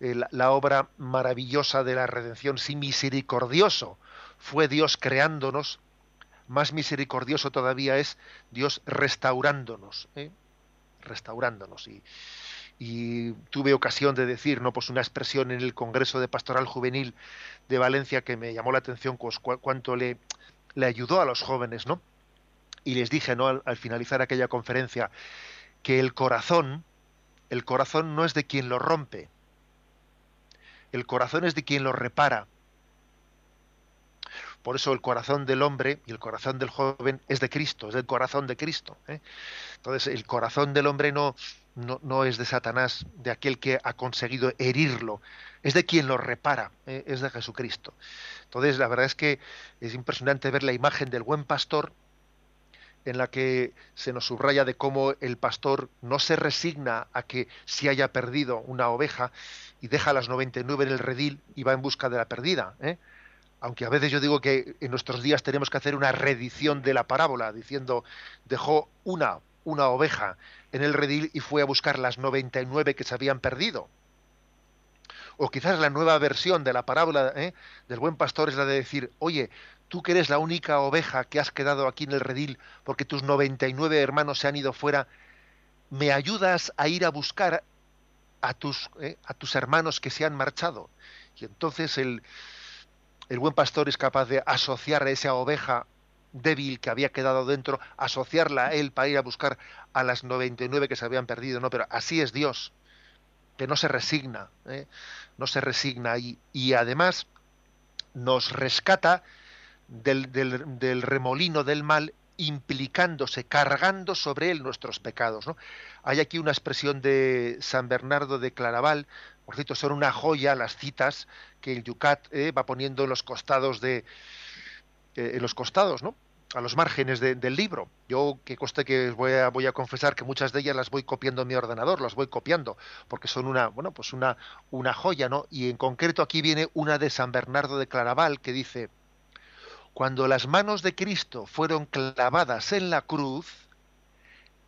Eh, la, obra maravillosa de la redención, si misericordioso fue Dios creándonos, más misericordioso todavía es Dios restaurándonos, ¿eh? restaurándonos. Y, y tuve ocasión de decir, no, pues una expresión en el Congreso de Pastoral Juvenil de Valencia que me llamó la atención pues, cuánto le, le ayudó a los jóvenes, ¿no? Y les dije, ¿no? Al, finalizar aquella conferencia, que el corazón, el corazón no es de quien lo rompe, el corazón es de quien lo repara. Por eso el corazón del hombre y el corazón del joven es de Cristo, es del corazón de Cristo. ¿eh? Entonces el corazón del hombre no, no, es de Satanás, de aquel que ha conseguido herirlo, es de quien lo repara, ¿eh? es de Jesucristo. Entonces, la verdad es que es impresionante ver la imagen del buen pastor en la que se nos subraya de cómo el pastor no se resigna a que si haya perdido una oveja y deja las 99 en el redil y va en busca de la perdida. ¿eh? Aunque a veces yo digo que en nuestros días tenemos que hacer una reedición de la parábola, diciendo, dejó una, una oveja en el redil y fue a buscar las 99 que se habían perdido. O quizás la nueva versión de la parábola ¿eh? del buen pastor es la de decir, oye, tú que eres la única oveja que has quedado aquí en el redil porque tus 99 hermanos se han ido fuera, ¿me ayudas a ir a buscar a tus, ¿eh? a tus hermanos que se han marchado? Y entonces el, el buen pastor es capaz de asociar a esa oveja débil que había quedado dentro, asociarla a él para ir a buscar a las 99 que se habían perdido, ¿no? Pero así es Dios, que no se resigna, ¿eh? no se resigna y, y además nos rescata del, del, remolino del mal implicándose, cargando sobre él nuestros pecados. ¿no? Hay aquí una expresión de San Bernardo de Claraval, por cierto, son una joya las citas que el Yucat eh, va poniendo en los costados de eh, en los costados, ¿no? a los márgenes del libro. Yo que coste que voy a, confesar que muchas de ellas las voy copiando en mi ordenador, las voy copiando, porque son una, bueno, pues una, una joya, ¿no? Y en concreto aquí viene una de San Bernardo de Claraval que dice, cuando las manos de Cristo fueron clavadas en la cruz,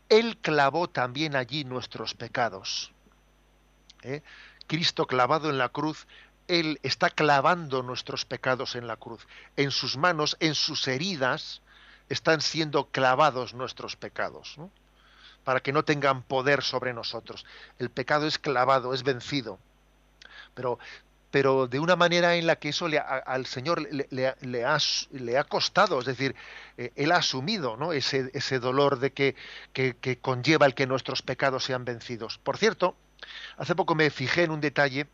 Él clavó también allí nuestros pecados. ¿Eh? Cristo clavado en la cruz, Él está clavando nuestros pecados en la cruz. En sus manos, en sus heridas, están siendo clavados nuestros pecados, para que no tengan poder sobre nosotros. El pecado es clavado, es vencido. Pero pero de una manera en la que eso le, al Señor le, ha, le, ha, costado, es decir, eh, Él ha asumido ¿no? ese, ese dolor de que, que, que, conlleva el que nuestros pecados sean vencidos. Por cierto, hace poco me fijé en un detalle,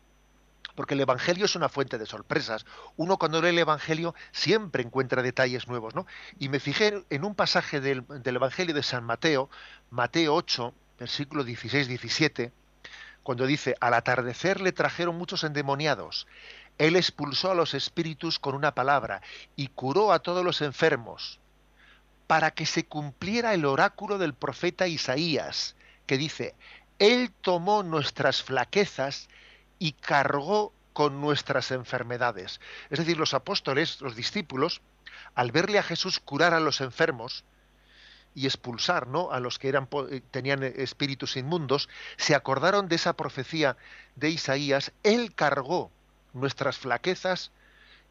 porque el Evangelio es una fuente de sorpresas. Uno cuando lee el Evangelio siempre encuentra detalles nuevos, ¿no? Y me fijé en un pasaje del, del Evangelio de San Mateo, Mateo 8, versículo 16-17, cuando dice, al atardecer le trajeron muchos endemoniados. Él expulsó a los espíritus con una palabra y curó a todos los enfermos, para que se cumpliera el oráculo del profeta Isaías, que dice, Él tomó nuestras flaquezas y cargó con nuestras enfermedades. Es decir, los apóstoles, los discípulos, al verle a Jesús curar a los enfermos, y expulsar ¿no? a los que eran, eh, tenían espíritus inmundos, se acordaron de esa profecía de Isaías, Él cargó nuestras flaquezas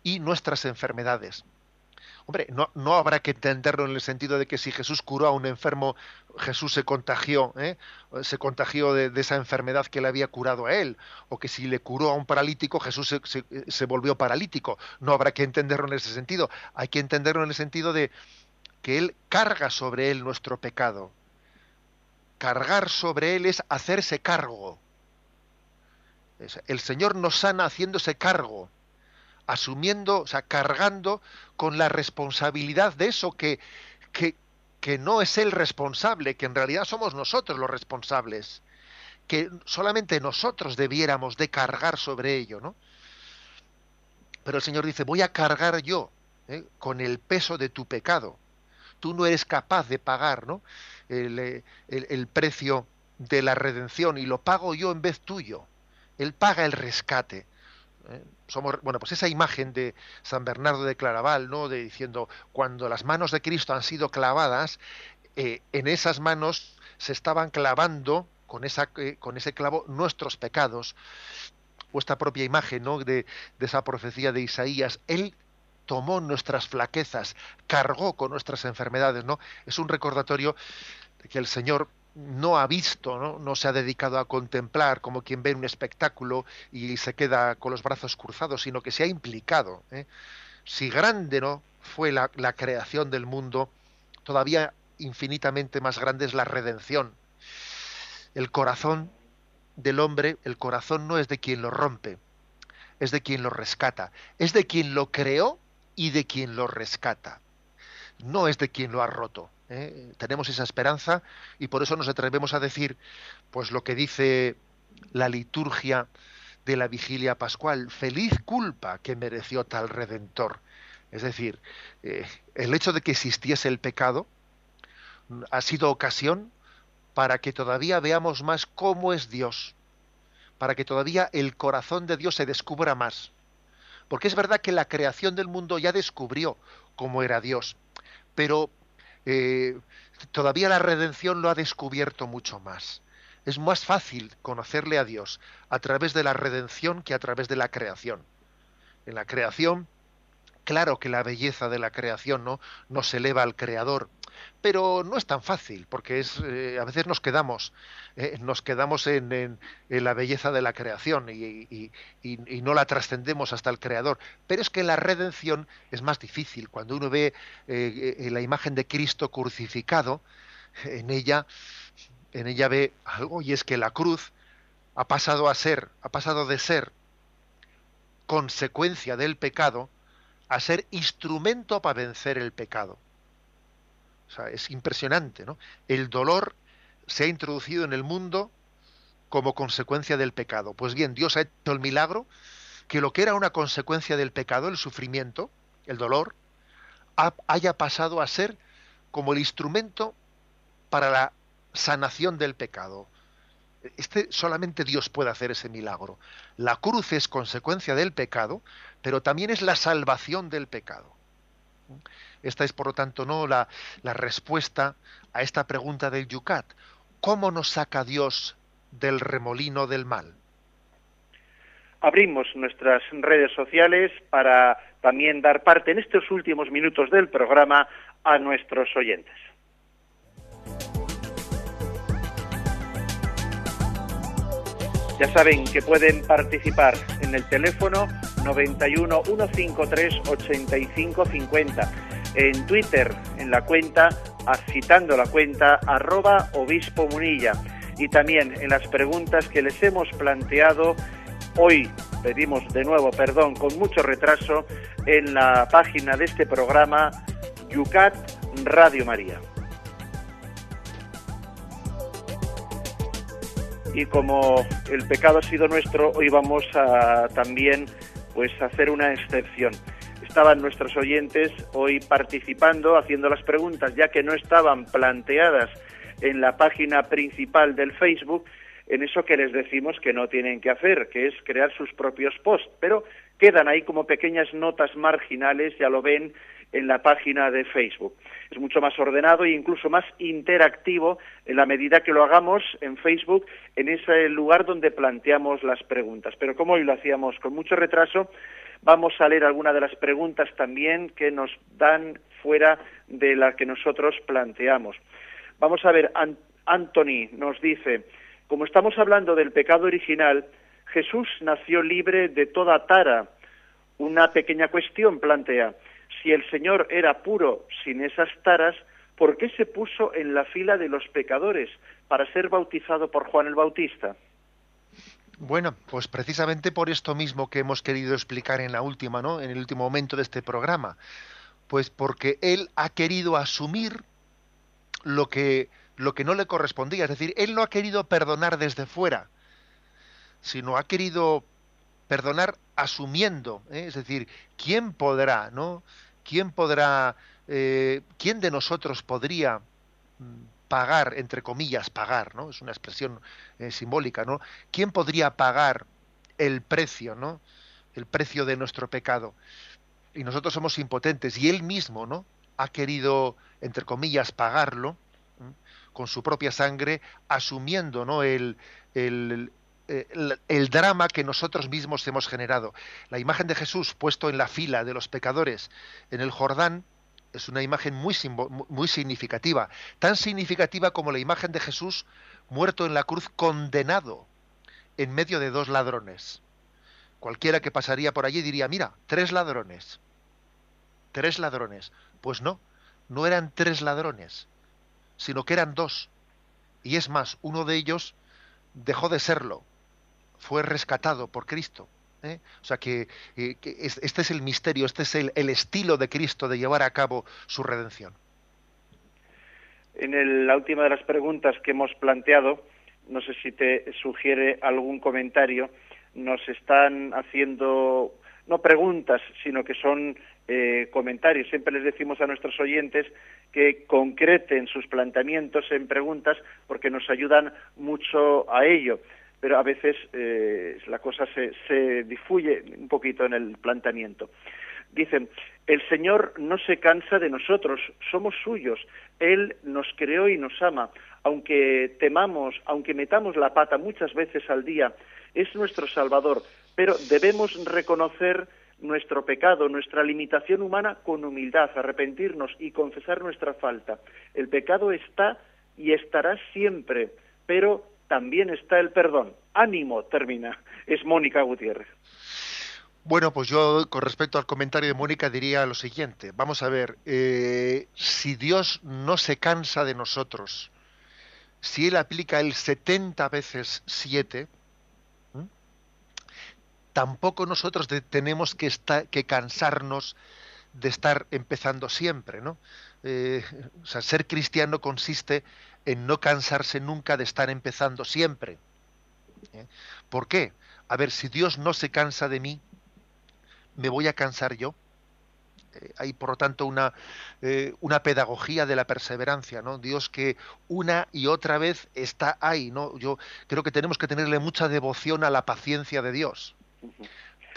y nuestras enfermedades. Hombre, no, no, habrá que entenderlo en el sentido de que si Jesús curó a un enfermo, Jesús se contagió, ¿eh? se contagió de, esa enfermedad que le había curado a él, o que si le curó a un paralítico, Jesús se, se volvió paralítico. No habrá que entenderlo en ese sentido. Hay que entenderlo en el sentido de, que Él carga sobre Él nuestro pecado. Cargar sobre Él es hacerse cargo. El Señor nos sana haciéndose cargo, asumiendo, o sea, cargando con la responsabilidad de eso que, que, que no es Él responsable, que en realidad somos nosotros los responsables, que solamente nosotros debiéramos de cargar sobre ello, ¿no? Pero el Señor dice, voy a cargar yo ¿eh? con el peso de tu pecado tú no eres capaz de pagar ¿no? Eh, el, precio de la redención y lo pago yo en vez tuyo. Él paga el rescate. ¿Eh? Somos, bueno, pues esa imagen de San Bernardo de Claraval, ¿no? De diciendo, cuando las manos de Cristo han sido clavadas, eh, en esas manos se estaban clavando con, esa, con ese clavo nuestros pecados. Vuestra propia imagen, ¿no? De, de esa profecía de Isaías. Él tomó nuestras flaquezas, cargó con nuestras enfermedades, ¿no? Es un recordatorio de que el Señor no ha visto, ¿no? se ha dedicado a contemplar como quien ve un espectáculo y se queda con los brazos cruzados, sino que se ha implicado. ¿eh? Si grande no fue la, la creación del mundo, todavía infinitamente más grande es la redención. El corazón del hombre, el corazón no es de quien lo rompe, es de quien lo rescata, es de quien lo creó y de quien lo rescata. No es de quien lo ha roto. ¿Eh? Tenemos esa esperanza y por eso nos atrevemos a decir, pues lo que dice la liturgia de la vigilia pascual, feliz culpa que mereció tal redentor. Es decir, eh, el hecho de que existiese el pecado ha sido ocasión para que todavía veamos más cómo es Dios, para que todavía el corazón de Dios se descubra más. Porque es verdad que la creación del mundo ya descubrió cómo era Dios, pero eh, todavía la redención lo ha descubierto mucho más. Es más fácil conocerle a Dios a través de la redención que a través de la creación. En la creación, claro que la belleza de la creación no nos eleva al Creador, pero no es tan fácil, porque es, eh, a veces nos quedamos, eh, nos quedamos en, la belleza de la creación y, no la trascendemos hasta el Creador. Pero es que la redención es más difícil. Cuando uno ve eh, la imagen de Cristo crucificado, en ella, en ella ve algo, y es que la cruz ha pasado a ser, ha pasado de ser consecuencia del pecado a ser instrumento para vencer el pecado. O sea, es impresionante, ¿no? El dolor se ha introducido en el mundo como consecuencia del pecado. Pues bien, Dios ha hecho el milagro que lo que era una consecuencia del pecado, el sufrimiento, el dolor, haya pasado a ser como el instrumento para la sanación del pecado. Este solamente Dios puede hacer ese milagro. La cruz es consecuencia del pecado, pero también es la salvación del pecado. Esta es, por lo tanto, no la, respuesta a esta pregunta del Yucat. ¿Cómo nos saca Dios del remolino del mal? Abrimos nuestras redes sociales para también dar parte en estos últimos minutos del programa a nuestros oyentes. Ya saben que pueden participar en el teléfono 91 153 85 50. En Twitter, en la cuenta, citando la cuenta, arroba obispo munilla. Y también en las preguntas que les hemos planteado hoy, pedimos de nuevo perdón con mucho retraso, en la página de este programa, Yucat Radio María. y como el pecado ha sido nuestro, hoy vamos a también pues hacer una excepción. Estaban nuestros oyentes hoy participando, haciendo las preguntas, ya que no estaban planteadas en la página principal del Facebook, en eso que les decimos que no tienen que hacer, que es crear sus propios posts, pero quedan ahí como pequeñas notas marginales, ya lo ven en la página de Facebook. Es mucho más ordenado e incluso más interactivo en la medida que lo hagamos en Facebook, en ese lugar donde planteamos las preguntas. Pero como hoy lo hacíamos con mucho retraso, vamos a leer algunas de las preguntas también que nos dan fuera de la que nosotros planteamos. Vamos a ver, Anthony nos dice, como estamos hablando del pecado original, Jesús nació libre de toda tara. Una pequeña cuestión plantea si el Señor era puro sin esas taras, ¿por qué se puso en la fila de los pecadores para ser bautizado por Juan el Bautista? Bueno, pues precisamente por esto mismo que hemos querido explicar en la última, ¿no? En el último momento de este programa. Pues porque él ha querido asumir lo que lo que no le correspondía, es decir, él no ha querido perdonar desde fuera, sino ha querido perdonar asumiendo, ¿eh? es decir, ¿quién podrá, no? ¿Quién podrá, eh, quién de nosotros podría mm, pagar, entre comillas, pagar, ¿no? Es una expresión eh, simbólica, ¿no? ¿Quién podría pagar el precio, ¿no? El precio de nuestro pecado. Y nosotros somos impotentes y él mismo, ¿no? Ha querido, entre comillas, pagarlo con su propia sangre, asumiendo, ¿no? el, eh, el, drama que nosotros mismos hemos generado. La imagen de Jesús puesto en la fila de los pecadores en el Jordán es una imagen muy, significativa, tan significativa como la imagen de Jesús muerto en la cruz condenado en medio de dos ladrones. Cualquiera que pasaría por allí diría, mira, tres ladrones. Tres ladrones. Pues no, no eran tres ladrones, sino que eran dos. Y es más, uno de ellos dejó de serlo fue rescatado por Cristo. O sea que, eh, este es el misterio, este es el, estilo de Cristo de llevar a cabo su redención. En la última de las preguntas que hemos planteado, no sé si te sugiere algún comentario, nos están haciendo no preguntas, sino que son eh, comentarios. Siempre les decimos a nuestros oyentes que concreten sus planteamientos en preguntas porque nos ayudan mucho a ello pero a veces eh, la cosa se, se difuye un poquito en el planteamiento. Dicen, el Señor no se cansa de nosotros, somos suyos, Él nos creó y nos ama, aunque temamos, aunque metamos la pata muchas veces al día, es nuestro Salvador, pero debemos reconocer nuestro pecado, nuestra limitación humana con humildad, arrepentirnos y confesar nuestra falta. El pecado está y estará siempre, pero también está el perdón. Ánimo, termina. Es Mónica Gutiérrez. Bueno, pues yo con respecto al comentario de Mónica diría lo siguiente. Vamos a ver, eh, si Dios no se cansa de nosotros, si Él aplica el 70 veces 7, tampoco nosotros tenemos que, que cansarnos de estar empezando siempre, ¿no? Eh, ser cristiano consiste en no cansarse nunca de estar empezando siempre. ¿eh? ¿Por qué? A ver, si Dios no se cansa de mí, ¿me voy a cansar yo? Eh, hay, por lo tanto, una, una pedagogía de la perseverancia, ¿no? Dios que una y otra vez está ahí, ¿no? Yo creo que tenemos que tenerle mucha devoción a la paciencia de Dios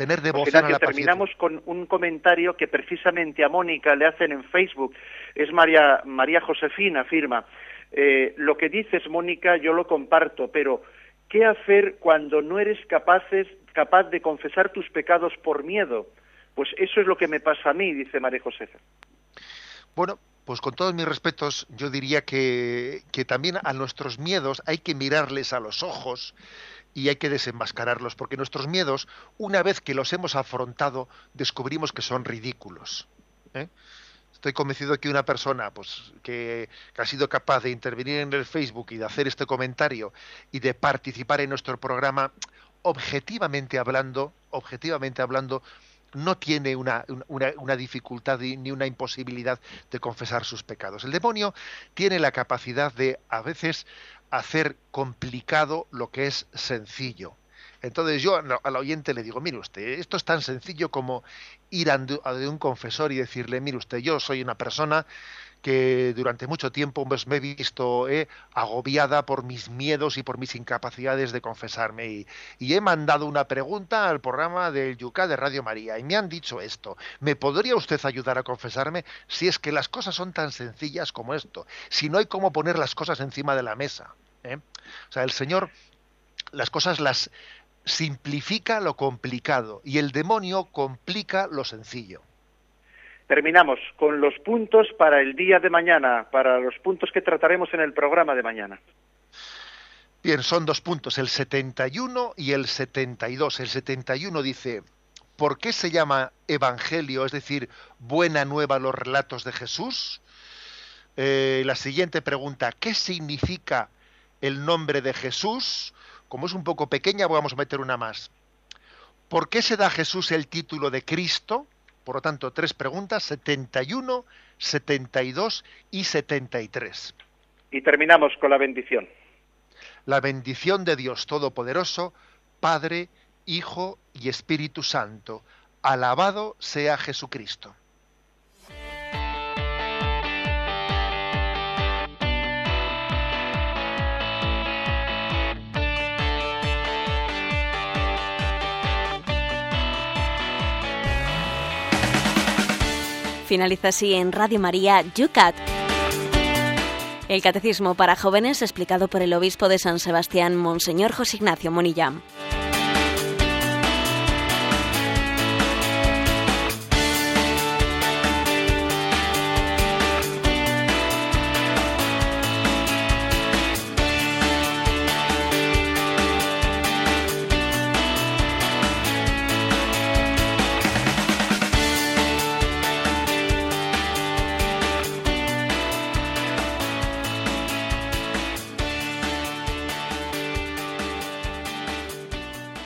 tener devoción a la terminamos con un comentario que precisamente a Mónica le hacen en Facebook. Es María, María Josefina, firma. Eh, lo que dices, Mónica, yo lo comparto, pero ¿qué hacer cuando no eres capaces, capaz de confesar tus pecados por miedo? Pues eso es lo que me pasa a mí, dice María Josefa. Bueno, pues con todos mis respetos, yo diría que, que también a nuestros miedos hay que mirarles a los ojos y hay que desenmascararlos, porque nuestros miedos, una vez que los hemos afrontado, descubrimos que son ridículos. ¿eh? Estoy convencido que una persona pues, que, ha sido capaz de intervenir en el Facebook y de hacer este comentario y de participar en nuestro programa, objetivamente hablando, objetivamente hablando, no tiene una, una, dificultad ni una imposibilidad de confesar sus pecados. El demonio tiene la capacidad de, a veces, hacer complicado lo que es sencillo. Entonces yo al oyente le digo, mire usted, esto es tan sencillo como ir a un confesor y decirle, mire usted, yo soy una persona que durante mucho tiempo me he visto eh, agobiada por mis miedos y por mis incapacidades de confesarme y, y, he mandado una pregunta al programa del Yucá de Radio María y me han dicho esto. ¿Me podría usted ayudar a confesarme si es que las cosas son tan sencillas como esto? Si no hay cómo poner las cosas encima de la mesa. ¿eh? O sea, el Señor las cosas las simplifica lo complicado y el demonio complica lo sencillo. Terminamos con los puntos para el día de mañana, para los puntos que trataremos en el programa de mañana. Bien, son dos puntos, el 71 y el 72. El 71 dice, ¿por qué se llama Evangelio, es decir, buena nueva los relatos de Jesús? Eh, la siguiente pregunta, ¿qué significa el nombre de Jesús? Como es un poco pequeña, vamos a meter una más. ¿Por qué se da a Jesús el título de Cristo? Por lo tanto, tres preguntas, 71, 72 y 73. Y terminamos con la bendición. La bendición de Dios Todopoderoso, Padre, Hijo y Espíritu Santo. Alabado sea Jesucristo. Finaliza así en Radio María Yucat. El Catecismo para Jóvenes explicado por el Obispo de San Sebastián, Monseñor José Ignacio Monillán.